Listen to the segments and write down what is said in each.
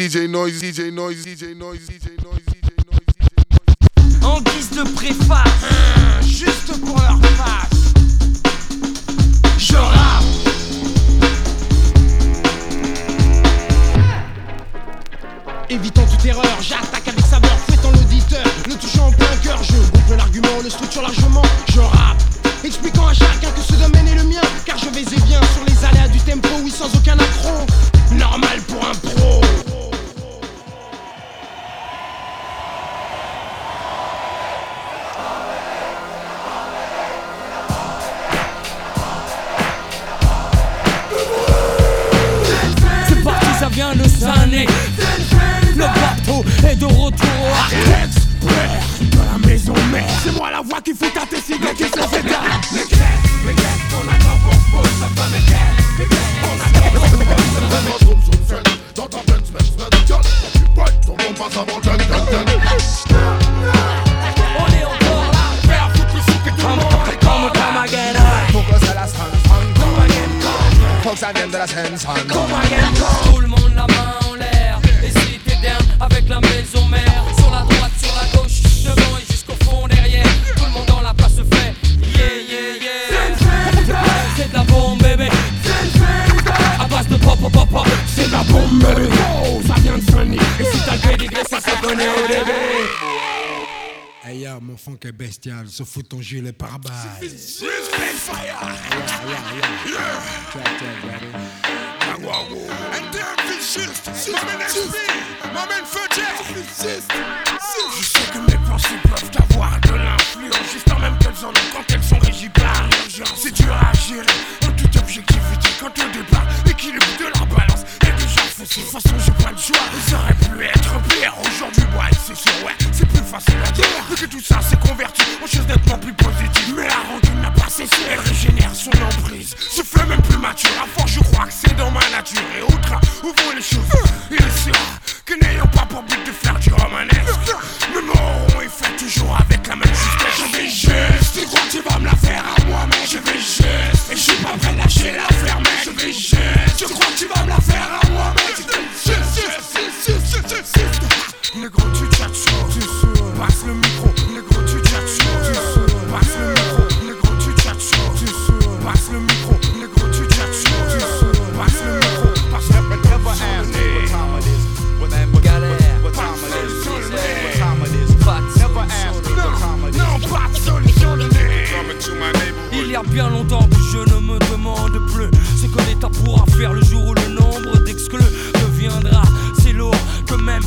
DJ Noise, DJ Noise, DJ Noise, DJ Noise, DJ Noise. En guise de préface, juste pour leur face. Je rappe. Évitant toute erreur, j'attaque avec saveur, fouettant l'auditeur, le touchant en plein cœur, je gonfle l'argument, le structure largement, funk est bestial, se fout ton gilet par balle. And damn, Fischist, my man SP, my man Fudget. Je Négro tu tchatches chaud, passe le micro. Négro tu tchatches chaud, passe le micro. Négro tu tchatches chaud, passe le micro. Négro tu tchatches chaud, passe le micro. Passe le micro. Never ask me what time it is? What, what, Galère. what time it is? What time it is? Never ask me what time it is? Non, pas de solution donnée Coming to my neighborhood. Il y a bien longtemps que je ne me demande plus. Ce que l'État pourra faire le jour où le nombre d'exclus deviendra si lourd que même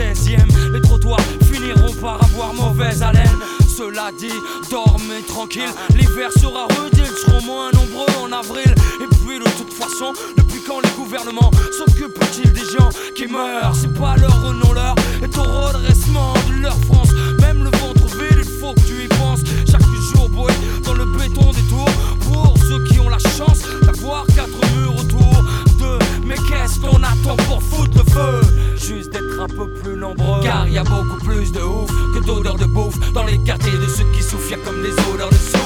dans le 16e, les trottoirs finiront par avoir mauvaise haleine. Cela dit, dormez tranquille, l'hiver sera rude, ils seront moins nombreux en avril. Et puis de toute façon, depuis quand les gouvernements s'occupent-ils des gens qui meurent? C'est pas leur renom-leur est au redressement de leur France. Même le ventre vide, il faut que tu y penses. Chaque jour, boy, dans le béton des tours. Pour ceux qui ont la chance d'avoir quatre murs autour d'eux. Mais qu'est-ce qu'on attend pour foutre le feu? Juste d'être un peu plus nombreux. Car y a beaucoup plus de ouf que d'odeurs de bouffe. Dans les quartiers de ceux qui souffrent, y a comme des odeurs de souffle.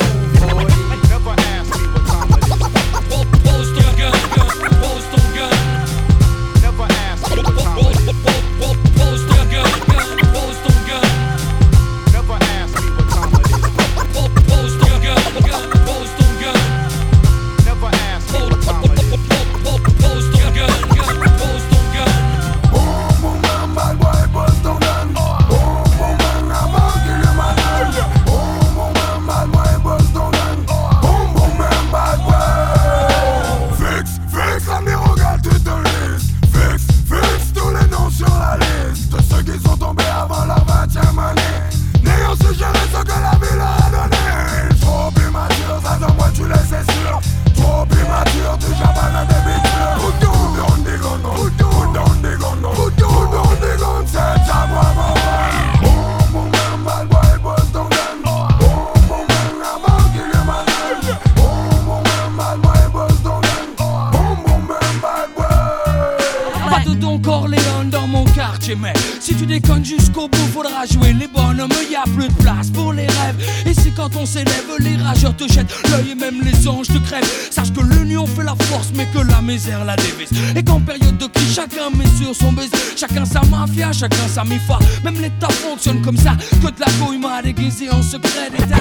Mifa. Même l'État fonctionne comme ça. Que de la couille m'a déguisé en secret d'État.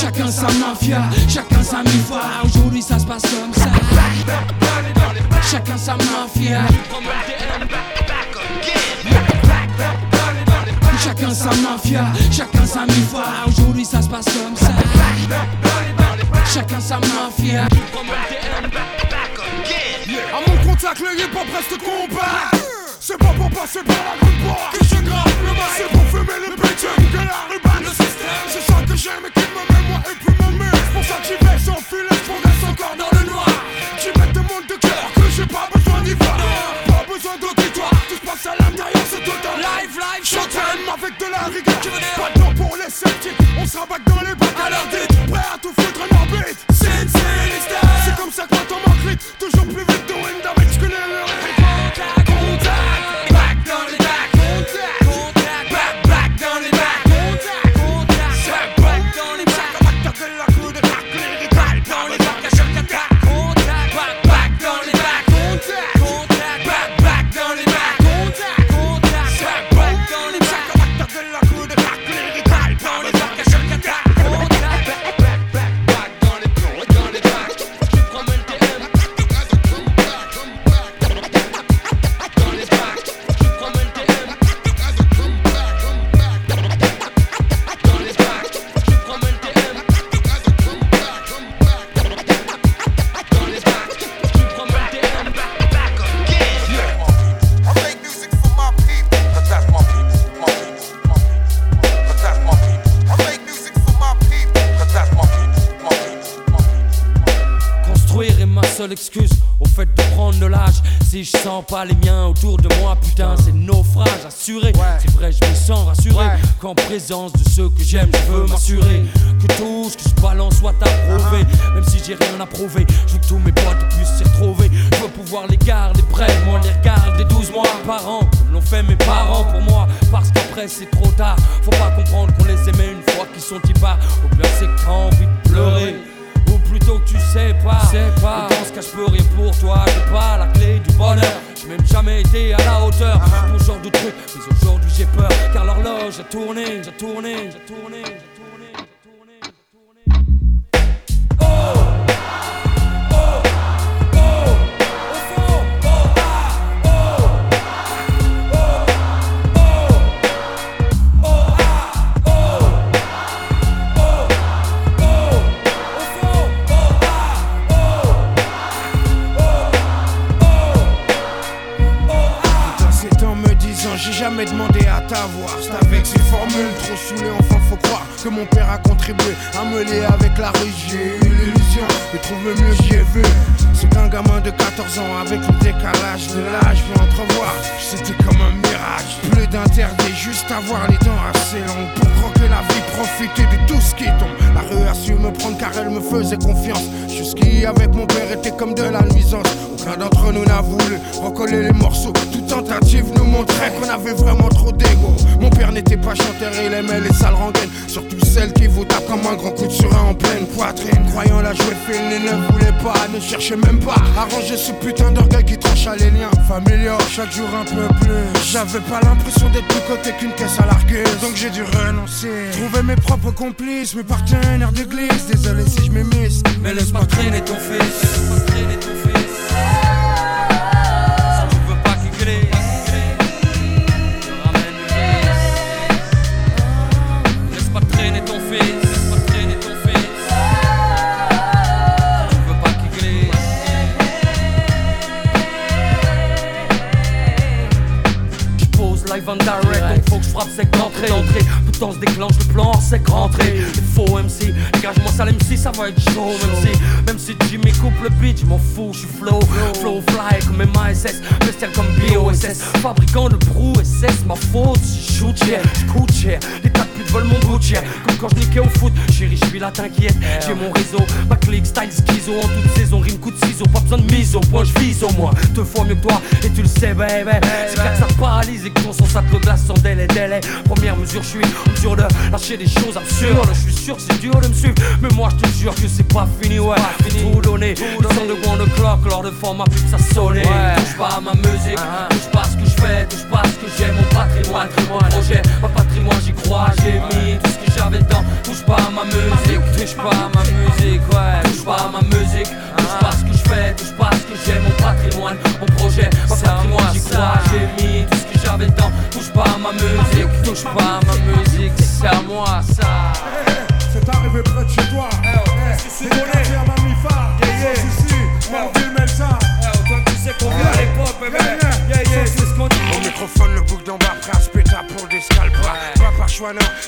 Chacun sa mafia, chacun sa mifa. Aujourd'hui ça se passe comme ça. Chacun sa mafia. Chacun sa mafia, chacun sa mifa. Aujourd'hui ça se passe comme ça. Chacun sa mafia. À mon contact, le hip hop reste combat. C'est pas pour passer par la grande porte que je grave le mic. C'est pour fumer le bitume que la ruban le système. C'est ça que j'aime et qui me met moi et puis mon mur. C'est pour ça que j'y vais sans filet, je progresse encore dans le noir. J'y mets des mondes de cœur que j'ai pas besoin d'y voir. Pas besoin d'auditoire, tout se passe à l'intérieur, c'est total. Live, live, Showtime avec de la rigueur. Pas de temps pour les sceptiques, on se rabatte dans les bacs à leur dit. Prêt à tout foutre en orbite? C'est C'est comme ça que quand on m'encrite, toujours plus vite de wind sens pas les miens autour de moi, putain, c'est naufrage assuré. C'est vrai, je me sens rassuré qu'en présence de j'ai tourné, j'ai tourné, j'ai tourné, j'ai tourné, j'ai jamais demandé à t'avoir. C'est avec ces formules que mon père a contribué à me lier avec la rue. J'ai eu l'illusion de trouver mieux, j'y ai vu. C'est qu'un gamin de 14 ans avec le décalage de l'âge, peux entrevoir. C'était comme un mirage. Plus d'interdit, juste avoir les dents assez longues pour croquer la vie, profiter de tout ce qui tombe. La rue a su me prendre car elle me faisait confiance. Jusqu'y avec mon père était comme de la nuisance. Aucun d'entre nous n'a voulu recoller les morceaux. Toute tentative nous montrait qu'on avait vraiment trop d'ego. Mon père n'était pas chanteur, il aimait les sales rengaines. Celles qui vous tapent comme un grand coup de surin en pleine poitrine. Croyant la jouer fine, ne voulait pas, ne cherchait même pas à ranger ce putain d'orgueil qui tranche à les liens familiaux. Chaque jour un peu plus. J'avais pas l'impression d'être plus côté qu'une caisse à larguer. Donc j'ai dû renoncer. Trouver mes propres complices, mes partenaires d'église. Désolé si je m'émisse. Mais laisse pas traîner ton fils. Laisse ton fils. Sec d'entrée. Pourtant se déclenche le plan hors sec rentré. Il faut MC, dégage-moi ça MC, ça va être chaud. Même si, même si Jimmy coupe le beat, je m'en fous, je suis flow. Flow fly comme MASS, bestial comme BOSS. Fabricant de brou SS, ma faute, si je shoot cher, je coûte cher. Veulent mon bout. Comme quand je niquais au foot, chérie, je suis là, t'inquiète. J'ai mon réseau, ma clique, style, schizo. En toute saison, rime coup de ciseaux, pas besoin de mise au point, je vise au moins deux fois mieux que toi. Et tu le sais, baby. C'est clair que ça paralyse et que ton te glace sans délai, délai. Première mesure, je suis en mesure de lâcher des choses absurdes. Je suis sûr que c'est dur de me suivre, mais moi je te jure que c'est pas fini, ouais. Tout donné, le son de one o'clock, lors de format plus que ça sonne. Touche pas à ma musique, touche pas à ce que je fais, touche pas à ce que j'ai, mon patrimoine, mon projet, ma patrimoine, j'y crois, j'ai mis tout ce que j'avais dedans. Touche pas à ma musique, touche pas à ma musique, ouais. Touche pas à ma musique, touche pas à ce que je fais, touche pas à ce que j'ai, mon patrimoine, mon projet, ma patrimoine, j'y crois, j'ai mis tout ce que j'avais dedans. Touche pas à ma musique, touche pas à ma musique, c'est à moi ça. C'est arrivé près de chez toi.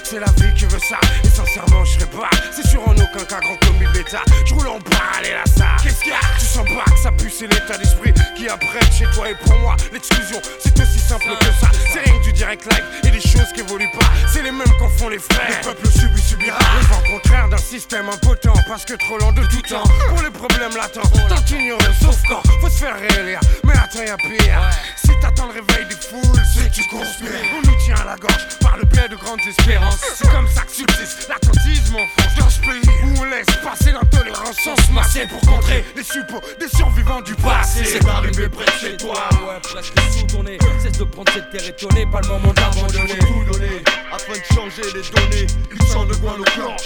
C'est la vie qui veut ça. Et sincèrement, je serais pas. C'est sûr en aucun cas grand comme bêta. Je roule en parallèle à ça. Qu'est-ce qu'il y a? Tu sens pas que ça pue, c'est l'état d'esprit qui apprête chez toi et pour moi. L'exclusion, c'est aussi simple que ça. C'est rien que du direct live et des choses qui évoluent pas. C'est les mêmes qu'en font les frères. Le peuple subit, subira. Le vent contraire d'un système impotent parce que trop lent de tout temps. Pour les problèmes latents, tant ignoré, sauf quand faut se faire réélire. Mais attends, y'a pire. Si t'attends le réveil des foules, c'est que tu conspires. On nous tient à la gorge par le biais de grandes espérances. C'est comme ça que subsiste l'attentisme en France. Dans ce pays où on laisse passer l'intolérance sans se masser pour contrer les suppôts des survivants du passé. C'est arrivé près de chez toi. Ouais, presque sous ton nez. Cesse de prendre cette terre étonnée, pas le moment d'abandonner. Tout donner afin de changer les données. Ils sont de quoi nos clans.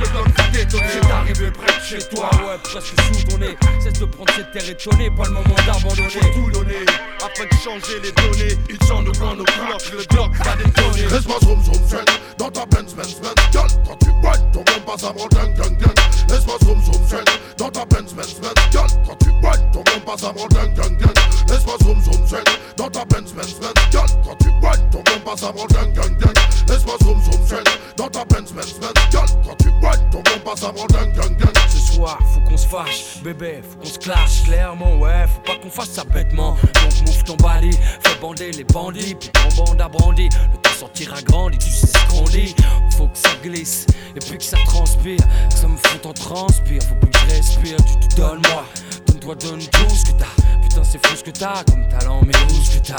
Le bloc va détonner. C'est arrivé près de chez toi. Ouais, presque sous ton nez. Cesse de prendre cette terre étonnée, pas le moment d'abandonner. Tout donner afin de changer les données. Ils sont de quoi nos clans. Le bloc va détonner. Laisse-moi zoom zoom zen dans ta Benz Benz Benz Girl, quand tu boites, ton bon passe avant ding ding ding Laisse-moi zoom zoom zen dans ta Benz Benz Benz Girl, quand tu boites, ton bon passe avant ding ding ding Laisse-moi zoom zoom zen dans ta Benz Benz Benz Girl, quand tu boites, ton bon passe avant ding ding ding Laisse-moi zoom zoom zen dans ta Benz Benz Benz Girl, quand tu boites, ton bon Ce soir, faut qu'on se fâche, bébé, faut qu'on se clash clairement, ouais, faut pas qu'on fasse ça bêtement. Donc mouffe ton bali, fais bander les bandits, puis ton bande à brandi. Le temps sortira grandi, tu sais ce qu'on dit. Faut que ça glisse, et puis que ça transpire, que ça me fout en transpire. Faut plus que je respire, tu te donnes moi, donne-toi, donne tout ce que t'as. Putain, c'est fou ce que t'as comme talent, mais où ce que t'as?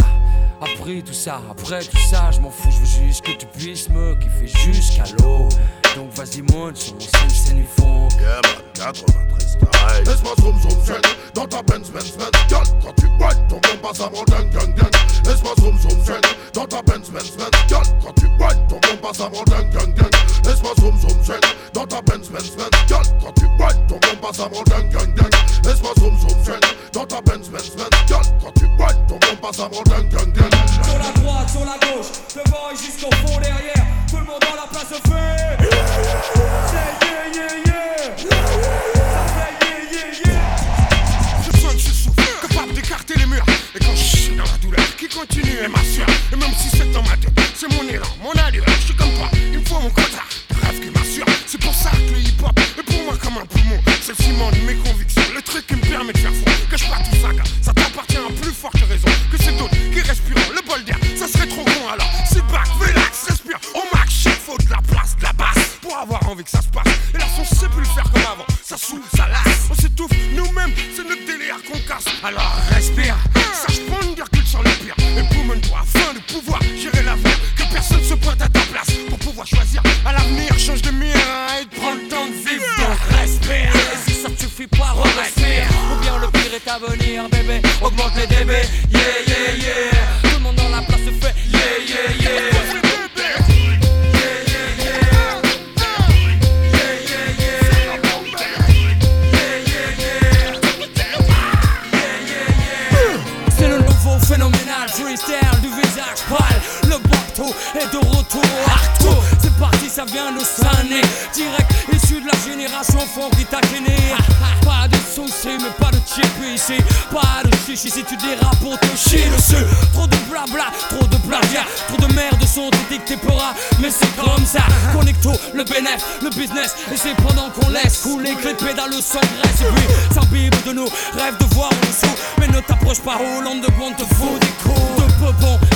Après tout ça, après tout ça, je m'en fous, je veux juste que tu puisses me kiffer jusqu'à l'eau. Donc vas-y, monte sur mon scène, scène, ils font. Yeah man, 93 style Laisse-moi zoom zoom zen dans ta Benz Benz Benz Girl, quand tu boites, ton bon passe avant ding ding ding Laisse-moi zoom zoom zen dans ta Benz Benz Benz Girl, quand tu boites, ton bon passe avant ding ding ding Laisse-moi zoom zoom zen dans ta Benz Benz Benz Girl, quand tu boites, ton bon passe avant ding ding ding Laisse-moi zoom zoom dans ta Benz Benz Benz quand tu boites, ton bon passe avant ding ding ding Sur la droite, sur la gauche, devant et jusqu'au fond derrière, tout le monde dans la place se fait. C'est yeah yeah yeah. Ça fait yeah yeah yeah. Je sens que je souffle, capable d'écarter les murs. Et quand je suis dans la douleur qui continue et m'assure. Et même si c'est dans ma tête, c'est mon élan, mon allure. Je suis comme toi, il me faut mon. De rêve qui m'assure. C'est pour ça que le hip hop est pour moi comme un poumon. C'est le ciment de mes truc qui me permet de faire fond. Que je pas tout ça. Ça t'appartient à plus forte raison que c'est d'autres qui respirent le bol d'air. Ça serait trop con alors. Sit back, relax, respire. Au max, shit, faut de la place, de la basse. Pour avoir envie que ça se passe. Bébé Augmente les dB, yeah yeah yeah tu dérapes pour te chier dessus Trop de blabla, trop de plagiat Trop de merde sont dictés pora Mais c'est comme ça Connecto, le bénéf, le business. Et c'est pendant qu'on laisse couler que les pédales s'engraissent Et puis s'imbibe de nous, rêve de voir en dessous Mais ne t'approche pas Hollande de bon te fout des coups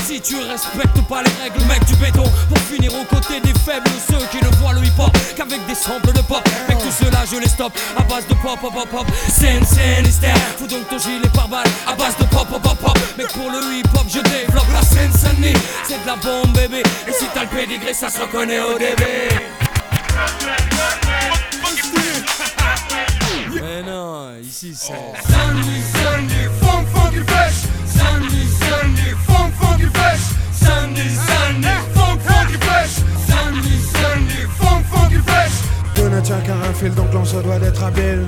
Si tu respectes pas les règles, mec du béton. Pour finir aux côtés des faibles, ceux qui ne voient le hip hop qu'avec des samples de pop. Mec, tout cela je les stoppe à base de pop, pop, pop, pop. Scène. Fous donc ton gilet par balle à base de pop, pop, pop, pop. Mec, pour le hip hop, je développe la scène, Sunny. C'est de la bombe, bébé. Et si t'as le pédigré, ça se reconnaît au début. Mais non, ici c'est. Sunday, fresh. Sunday, Sunday, funk, funky fresh. Sunday, Sunday, funk, funky fresh. Qu'à un fil, donc l'on se doit d'être habile.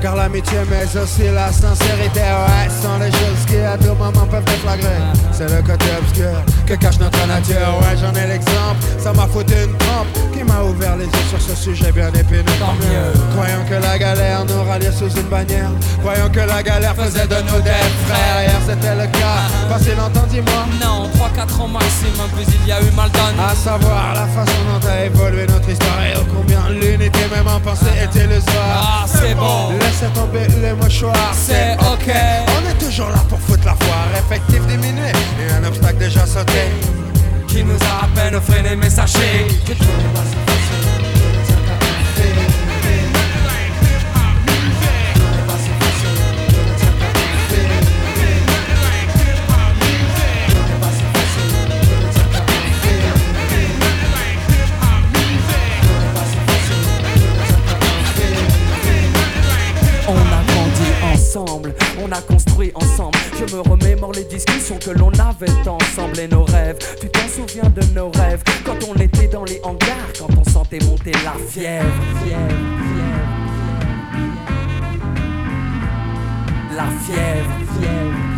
Car l'amitié, mais aussi la sincérité, ouais, sont les choses qui à tout moment peuvent déflagrer. C'est le côté obscur que cache notre nature, ouais, j'en ai l'exemple. Ça m'a foutu une trempe qui m'a ouvert les yeux sur ce sujet bien épineux. Tant mieux. Croyons que la galère nous ralliait sous une bannière. Croyons que la galère faisait de nous des frères. Hier c'était le cas, pas si longtemps, dis-moi. Non, 3-4 ans maximum, puis il y a eu mal donné. À savoir la façon dont a évolué notre histoire et ô combien l'unité même en pensée est illusoire. Ah, c'est bon. Laissez tomber les mouchoirs, C'est ok. On est toujours là pour foutre la foire, effectif diminué. Et un obstacle déjà sauté. Qui nous a à peine freiné, mais sachez que tout ensemble. Je me remémore les discussions que l'on avait ensemble et nos rêves. Tu t'en souviens de nos rêves quand on était dans les hangars, quand on sentait monter la fièvre. fièvre, fièvre. La fièvre,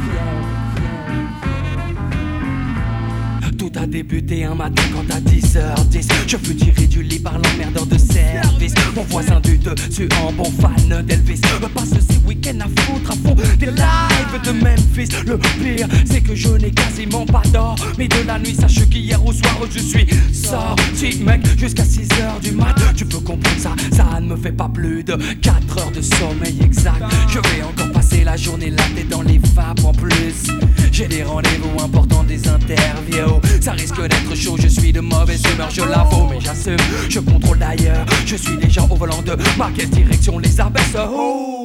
débuté un matin quand à 10h10 Je fus tiré du lit par l'emmerdeur de service. Mon voisin du dessus en bon fan d'Elvis. Passe ces week-ends à foutre à fond des lives de Memphis. Le pire c'est que je n'ai quasiment pas d'or Mais de la nuit. Sache qu'hier au soir je suis sorti mec Jusqu'à 6h du mat. Tu peux comprendre ça, ça ne me fait pas plus de 4 heures de sommeil exact. Je vais encore la journée là tête dans les vapes en plus. J'ai des rendez-vous importants, des interviews. Ça risque d'être chaud, je suis de mauvaise humeur, je l'avoue Mais j'assume, je contrôle d'ailleurs Je suis déjà au volant de ma quelle direction les abaisse Oh,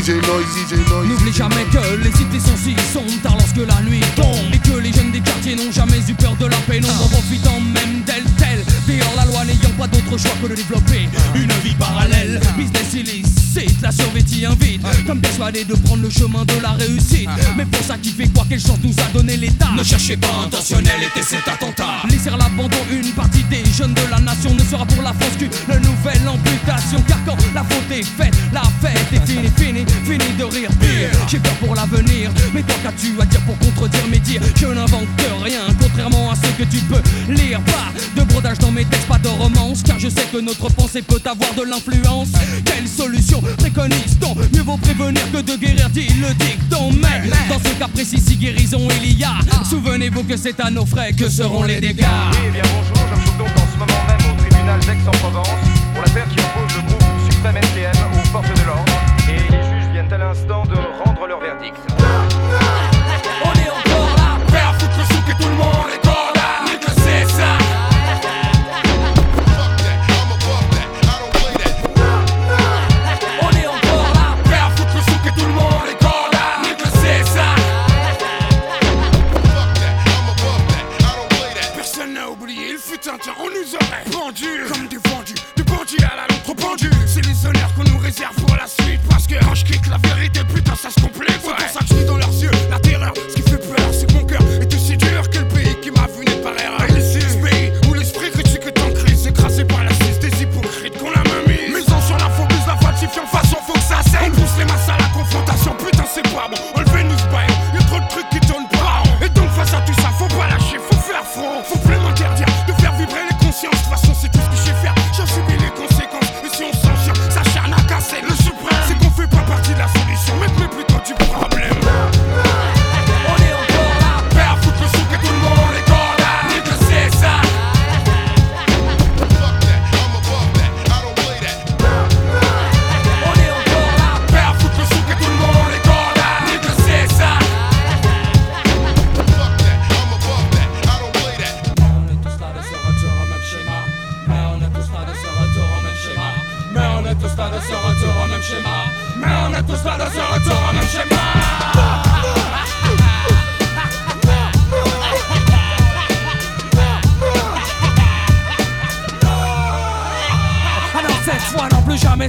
DJ Noise, DJ Noise. N'oublie jamais que les cités sont si sombres tard lorsque la nuit tombe Et que les jeunes des quartiers n'ont jamais eu peur de la pénombre En profitant même d'elle telle Dehors la loi n'ayant pas d'autre choix que de développer Une vie parallèle. Business illicite la survêtie invite Comme persuadé de prendre le chemin de la réussite. Mais pour ça qui fait quoi quelle chance nous a donné l'état. Ne cherchez pas intentionnel était cet attentat Laisser à l'abandon une partie des jeunes de la nation Ne sera pour la France qu'une nouvelle amputation. Car quand la faute est faite, la fête est finie, finie, fini de rire pire. J'ai peur pour l'avenir, mais toi qu'as-tu à dire pour contredire mes dires? Je n'invente rien, contrairement à ce que tu peux lire. Pas de brodage dans mes textes, pas de romance. Car je sais que notre pensée peut avoir de l'influence. Quelle solution préconise-t-on? Mieux vaut prévenir que de guérir, dit le dicton. Mais dans ce cas précis, si guérison il y a Souvenez-vous que c'est à nos frais que seront les dégâts. Bonjour, je donc en ce moment même au tribunal d'Aix-en-Provence pour l'affaire qui oppose le groupe Suprême à l'instant de rendre leur verdict.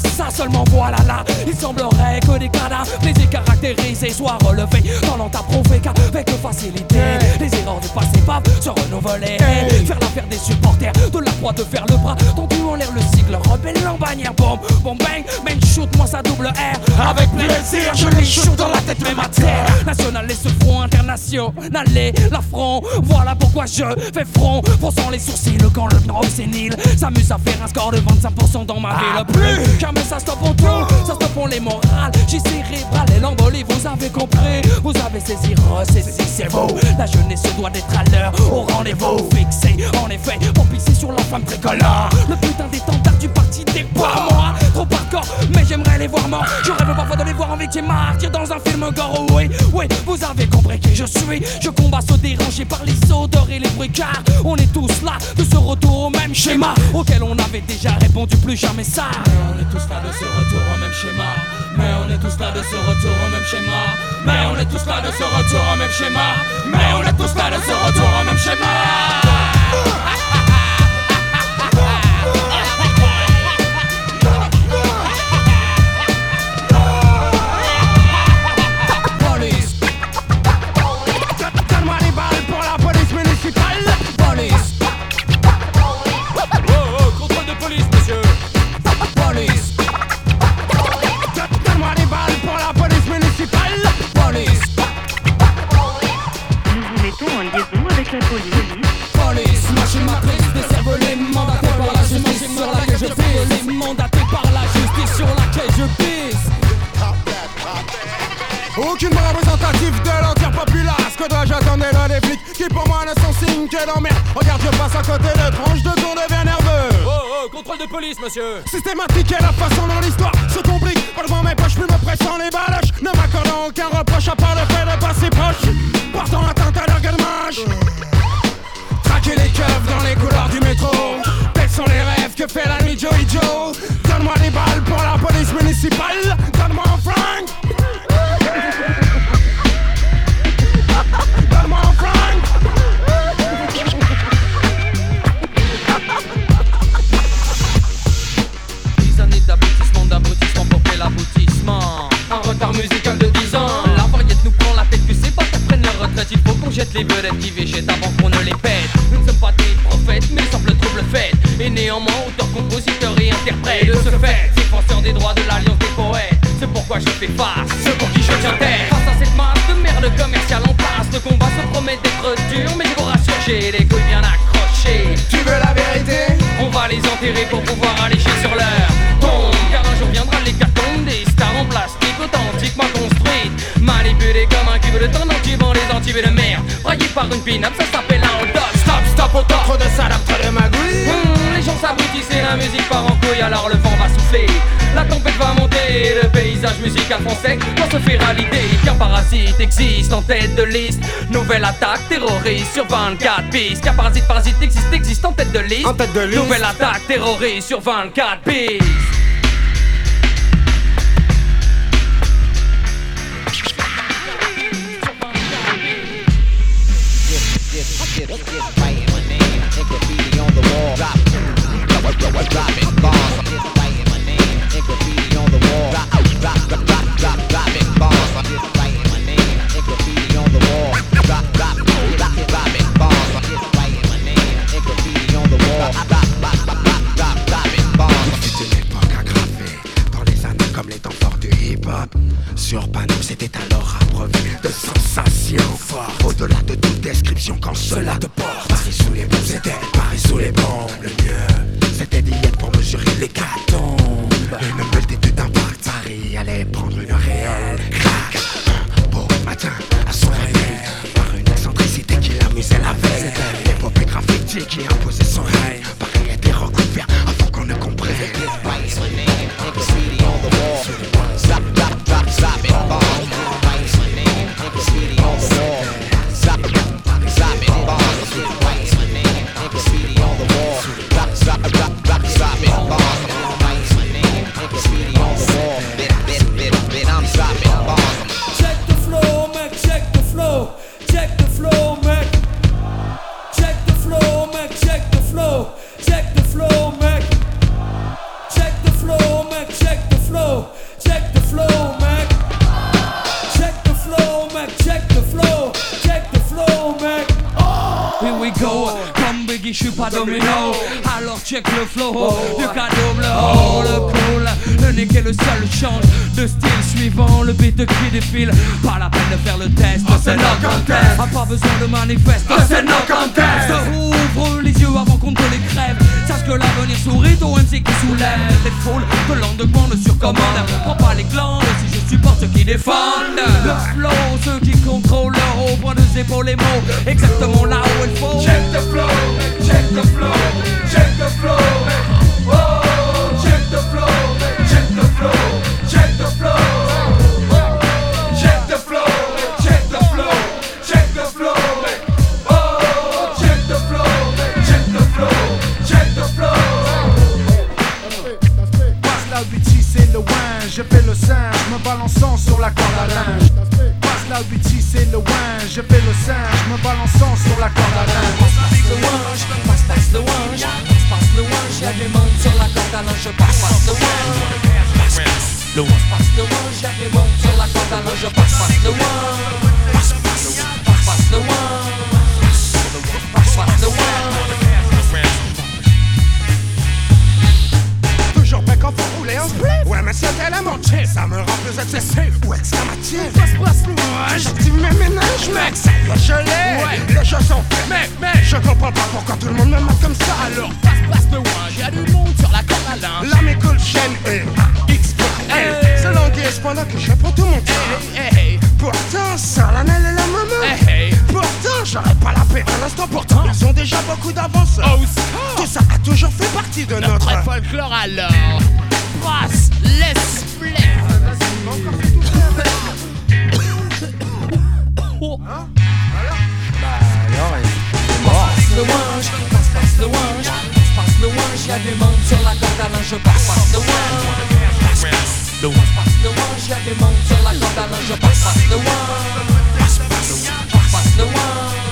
Ça seulement voilà là. Il semblerait que des cadavres les caractérisés. Soient relevés Tendant à qu'avec facilité Les erreurs du passé se renouveler. Faire l'affaire des supporters de la croix de faire le bras. Tendu en l'air le sigle rebelle en bannière Bombe, bombe bang, main shoot moi ça double R. Avec plaisir je les shoot dans la tête même à terre. National et ce front international et l'affront. Voilà pourquoi je fais front Fronçant les sourcils. Quand le nord sénile S'amuse à faire un score de 25% dans ma ville. Plus jamais ça stoppe en tout Ça stoppe en les morales J'ai cérébral et l'embolie vous avez compris. Vous avez saisi, ressaisi c'est vous La jeunesse doit d'être à l'heure au rendez-vous. Fixé en effet pour pisser sur la femme tricolore. Le putain d'étendard du parti des pas moi. Trop hardcore mais j'aimerais les voir morts. Je rêve parfois de les voir en victime martyr dans un film gore. Oui, oui, vous avez compris qui je suis. Je combats ceux dérangés par les odeurs et les bruits car On est tous là de ce retour au même schéma Auquel on avait déjà répondu plus jamais ça. Mais on est tous là de ce retour au même schéma. Mais on est tous là de ce retour au même schéma. Mais on est tous là de ce retour au même schéma. Mais on est tous là de ce retour au même schéma Systématique et la façon dont l'histoire se complique. Pas devant mes poches, plus me pressant les baloches. Ne m'accordant aucun reproche à part le fait de passer proche. Portant atteinte à leur galemage Traquer les keufs dans les couloirs du métro. Tels sont les rêves que fait la nuit Joey Joe Donne-moi des balles pour la police municipale 24 pistes. Qu'un parasite, parasite existe, existe en tête de liste. En tête de liste. Nouvelle attaque terroriste sur 24 pistes. C'était check le flow, du cas double, oh, le cool. Le nick est le seul change de style suivant le beat qui défile. Pas la peine de faire le test, c'est no contest. A pas besoin de manifeste, c'est no contest. Ouvre les yeux avant qu'on te les Sache que l'avenir sourit au MC qui soulève des foules. Que l'endement ne surcommande. Prends pas les glandes si je supporte ceux qui défendent. Le flow, ceux qui contrôlent haut point de épaules les mots. Exactement là où il faut. Check the flow, check the flow, check the flow, balançant sur la corde à linge. Passe la BT, c'est le win, je fais le singe, me balançant sur la corde à linge. Passe le wange, passe, passe le wange, passe, passe le sur la corde à linge, passe, passe le wange. Passe, le passe le y'a monde sur la corde à linge, passe, passe le. Passe, passe, le. Passe, passe. Ouais mais c'était la montée Ça me rend plus excessif. Ou exclamatif Passe passe moi J'active mes ménages mec. Ça y est je l'ai ouais. Les jeux sont faits. Mais mais Je comprends pas pourquoi tout le monde me mate comme ça Alors. Passe passe le one Y'a du monde sur la corde à linge. La m'écoute chaîne et X C'est l'anguille pendant que je prends tout mon temps. Pourtant ça la et la maman. Pourtant j'aurais pas la paix à l'instant. Pourtant ils ont déjà beaucoup d'avance Tout ça a toujours fait partie de notre, folklore alors. Brasse, laisse Passe le wange, passe, passe le passe, passe le y'a des monde sur la corde à linge, passe, passe le. Passe, passe le monde sur la corde à linge, passe, passe le wange. Passe, passe, passe, passe le wange.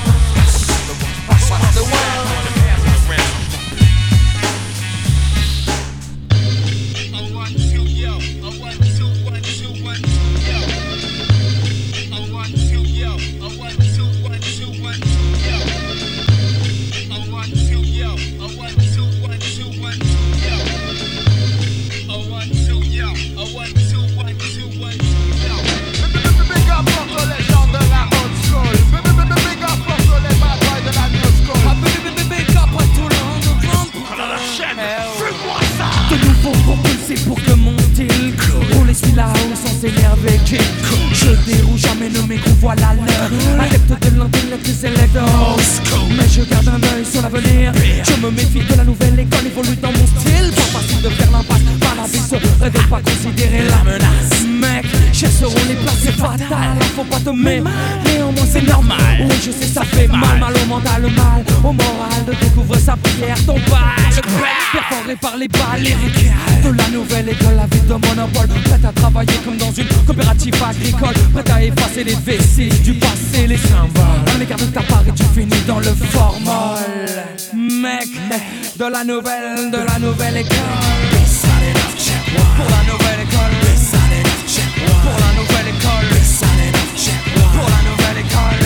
Formol Mec, de la nouvelle, de la nouvelle école. Pour la nouvelle école. Pour la nouvelle école. Pour la nouvelle école.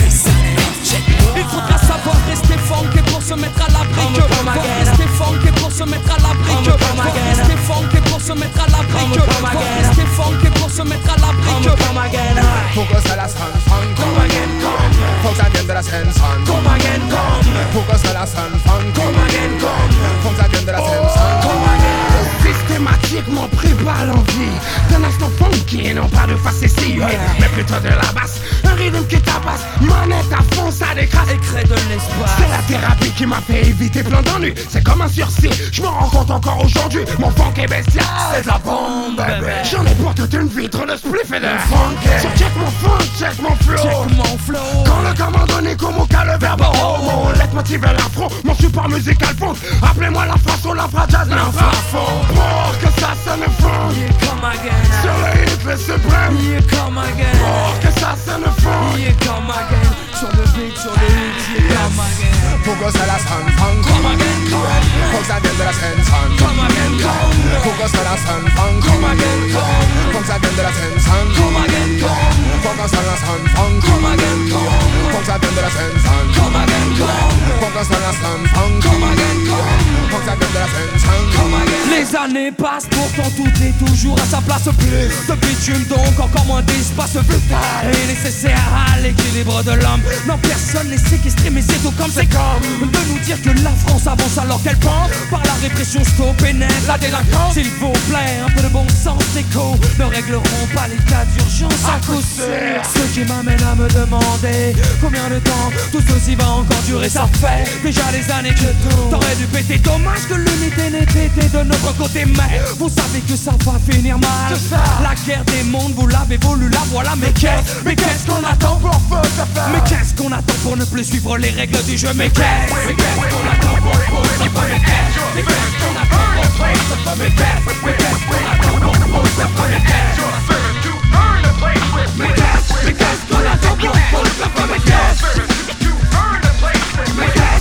Il faudra savoir rester pour se mettre à l'abri Faut rester funky pour se mettre à l'abri Faut rester pour se mettre à l'abri Faut rester pour se mettre à l'abri come Folks again de la scène, sun, come again, come Focus à la sun, fun, come again, come Folks again de la scène, sun, come again Systématiquement prépare l'envie. D'un instant funky et non pas de face si Mais plutôt de la basse, un rythme qui tabasse. Manette à fond, ça décrase. Et crée de l'espace C'est la thérapie qui m'a fait éviter plein d'ennuis. C'est comme un sursis, je me rends compte encore aujourd'hui Mon funk est bestial, c'est de la bombe J'en ai pour toute une vitre de spliff et de funk. So check mon funk, check mon flow. Check mon flow. Quand le comme au cas le verbe homo Laisse motiver l'afro, mon support musical fond. Appelez-moi la façon, la jazz, l'infrafond Pour que ça sonne fond Yeah, come again. Sur le hit, le suprême Yeah, come again. Pour que ça sonne fond Yeah, come again. Sur le beat, sur le hit, yeah, come again. Focus à la sun, fun, come again, Les années passent, pourtant tout est toujours à sa place. Plus de bitume donc encore moins d'espace vital Et nécessaire à l'équilibre de l'homme. Non personne n'est séquestré mais c'est tout comme c'est comme De nous dire que la France avance alors qu'elle pend Par la répression et net la délinquance. S'il vous plaît un peu de bon sens écho Ne régleront pas les cas d'urgence. À coup sûr. Ce qui m'amène à me demander Combien de temps tout ceci va encore durer. Ça fait déjà des années que tout T'aurais dû péter. Dommage que l'unité n'ait été de notre côté Mais vous savez que ça va finir mal. La guerre des mondes vous l'avez voulu la voilà Mais qu'est-ce, mais qu'est-ce qu'on attend pour Mais qu'est-ce qu'on attend pour ne plus suivre les règles du jeu? Mais qu'est-ce, mais qu'est-ce qu'on attend pour Mais qu'est-ce, mais qu'est-ce qu'on attend pour Mais qu'est-ce, mais qu'est-ce qu'on attend pour Mais qu'est-ce, mais qu'est-ce,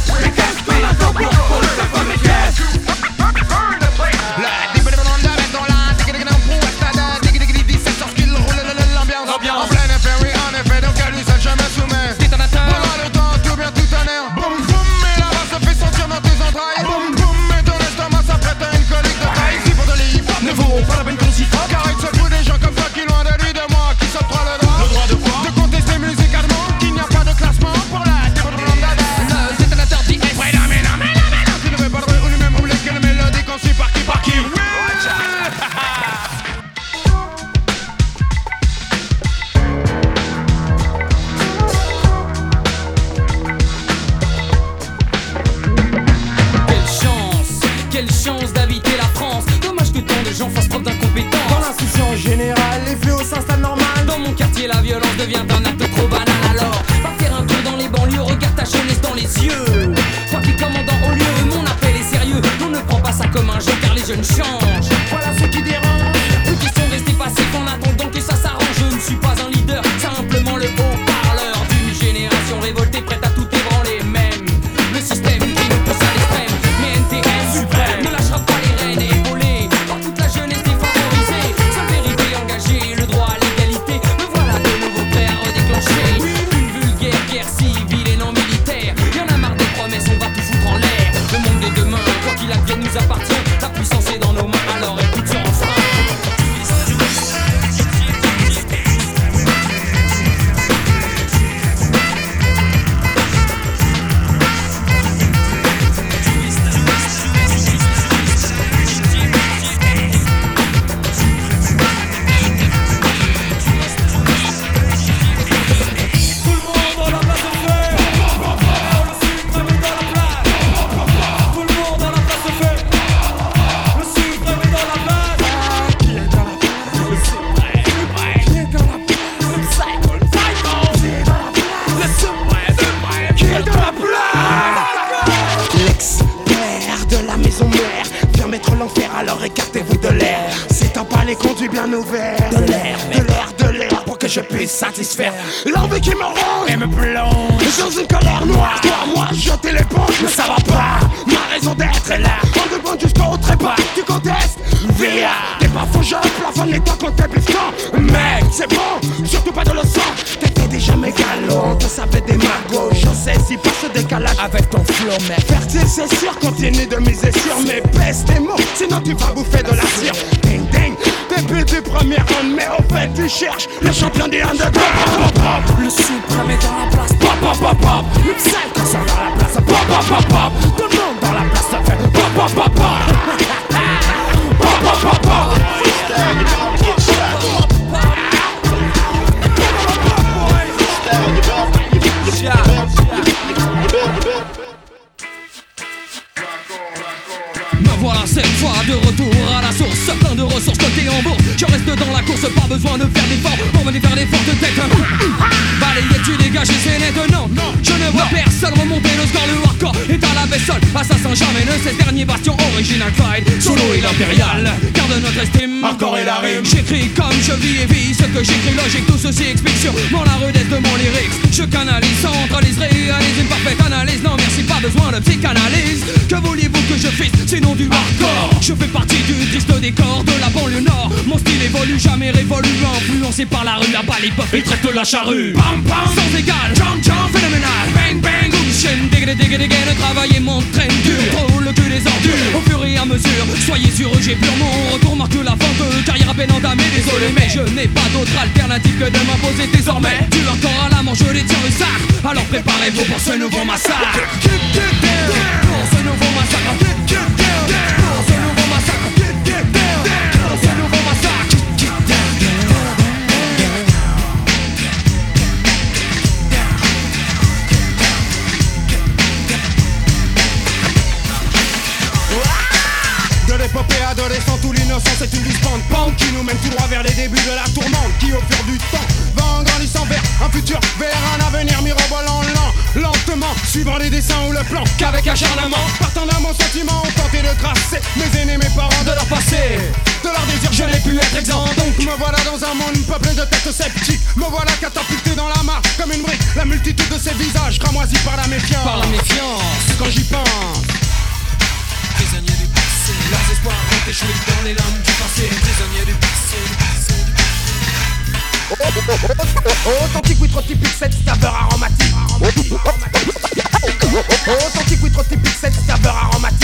jusqu'au trépas. Tu contestes Via. T'es pas faux, je plafonne les temps quand t'es. Mec, c'est bon, surtout pas de le. T'étais déjà mégalo, te savais des magots. Je sais si pas ce décalage avec ton flow, mec. Fertile, c'est sûr, continue de miser sur mes pestes tes mots. Sinon, tu vas bouffer de la cire. Ding, ding. Depuis du premier round, mais au fait, tu cherches le champion des underdogs. Pop, pop. Le suprême est dans la place. Pop, pop, pop, pop. Le psy quand ça dans la place. Pop, pop, pop, pop. Tout Me voilà cette fois de retour à la source Plein de ressources côté en bourse. Je reste dans la course, pas besoin de faire d'efforts. Pour venir faire des fortes têtes Balayé, tu dégages et c'est net, non Je ne vois personne remonter le score Le hardcore est à la vaisselle. Assassin jamais ne cesse Dernier bastion original fight Solo et l'impérial Garde notre estime. Encore et la rime. J'écris comme je vis et vis Ce que j'écris logique tout ceci explique sûrement la rudesse de mon lyrics. Je canalise, centralise, réalise une parfaite analyse. Non merci pas besoin de psychanalyse. Que vouliez-vous que je fasse sinon du hardcore? Je fais partie du triste décor de la banlieue nord. Mon style évolue jamais révolu Influencé par la rue là-bas les puffs ils traitent la charrue. Bam bam sans égal. Jump jump phénoménal. Bang bang boom chaîne Digga digga digga Le travail et mon train dur. Trop le cul des ordures. Au fur et à mesure Soyez sûr j'ai pur mon retour. Marque la fin de carrière à peine entamée. Désolé mais je n'ai pas d'autre alternative que de m'imposer désormais. Tu leur corps à la manche je les tire le sac. Alors préparez-vous pour ce nouveau massacre. Pour ce nouveau massacre L'épopée adolescent, tout l'innocence est une dispente pente qui nous mène tout droit vers les débuts de la tourmente qui au fur du temps va en grandissant vers un futur, vers un avenir mirobolant lent, lentement, suivant les dessins ou le plan qu'avec acharnement, partant d'un bon sentiment, on tentait de tracer mes aînés, mes parents de leur passé, de leur désir, je n'ai pu être exempt. Donc me voilà dans un monde peuplé de têtes sceptiques, me voilà catapulté dans la mare comme une brique, la multitude de ces visages cramoisis par la méfiance. Par la méfiance. Quand j'y pense. Passé Leurs espoirs ont échoué dans les lames du passé Prisonniers du passé, du passé, du Authentique, oui, trop typique, cette saveur aromatique. Authentique, oui, trop typique, cette saveur aromatique.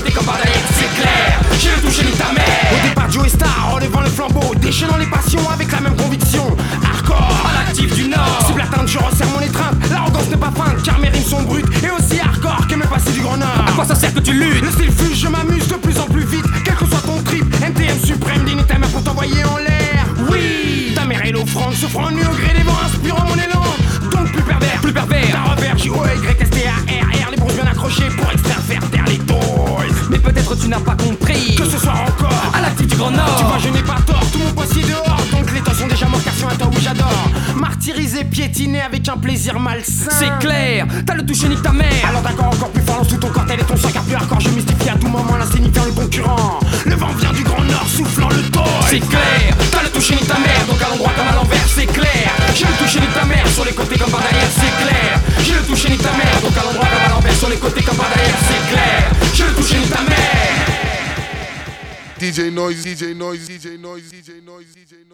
Comme c'est clair. J'ai le toucher ni ta mère. Au départ, Joe Star, relevant le flambeau, déchaînant les passions avec la même conviction. Hardcore, à l'actif du Nord. Cible atteinte, je resserre mon étreinte. L'arrogance n'est pas feinte, car mes rimes sont brutes et aussi hardcore que mes passés du Grand Nord. À quoi ça sert que tu luttes? Le style fuse, je m'amuse de plus en plus vite, quel que soit ton trip. MTM suprême, digne ta mère pour t'envoyer en l'air. Oui, ta mère est l'offrande, souffrant nu au gré des vents, inspirant mon élan. Donc plus pervers, Plus pervers ta revers, J O Y S T A R R, les bronzes bien accrochés pour tu n'as pas compris. Que ce soir encore, À l'actif du Grand Nord. Tu vois, je n'ai pas tort, mon poissier dehors. Donc les temps sont déjà morts car sur un temps où j'adore. Martyrisé, piétiné avec un plaisir malsain. C'est clair T'as le toucher ni ta mère Alors d'accord, encore plus fort, lance tout ton corps, tel est ton sang, car plus hardcore, je mystifie à tout moment l'insignifiant le concurrent. Le vent vient du grand nord, soufflant le toit. C'est clair T'as le toucher ni ta mère Donc à l'endroit comme à l'envers, c'est clair. J'ai le toucher de ta mère, sur les côtés comme par derrière, c'est clair. à l'endroit comme à l'envers, sur les côtés comme par derrière, c'est clair. Je le touche ta mère. DJ Noise, DJ Noise, DJ Noise, DJ Noise, DJ Noise, DJ Noise.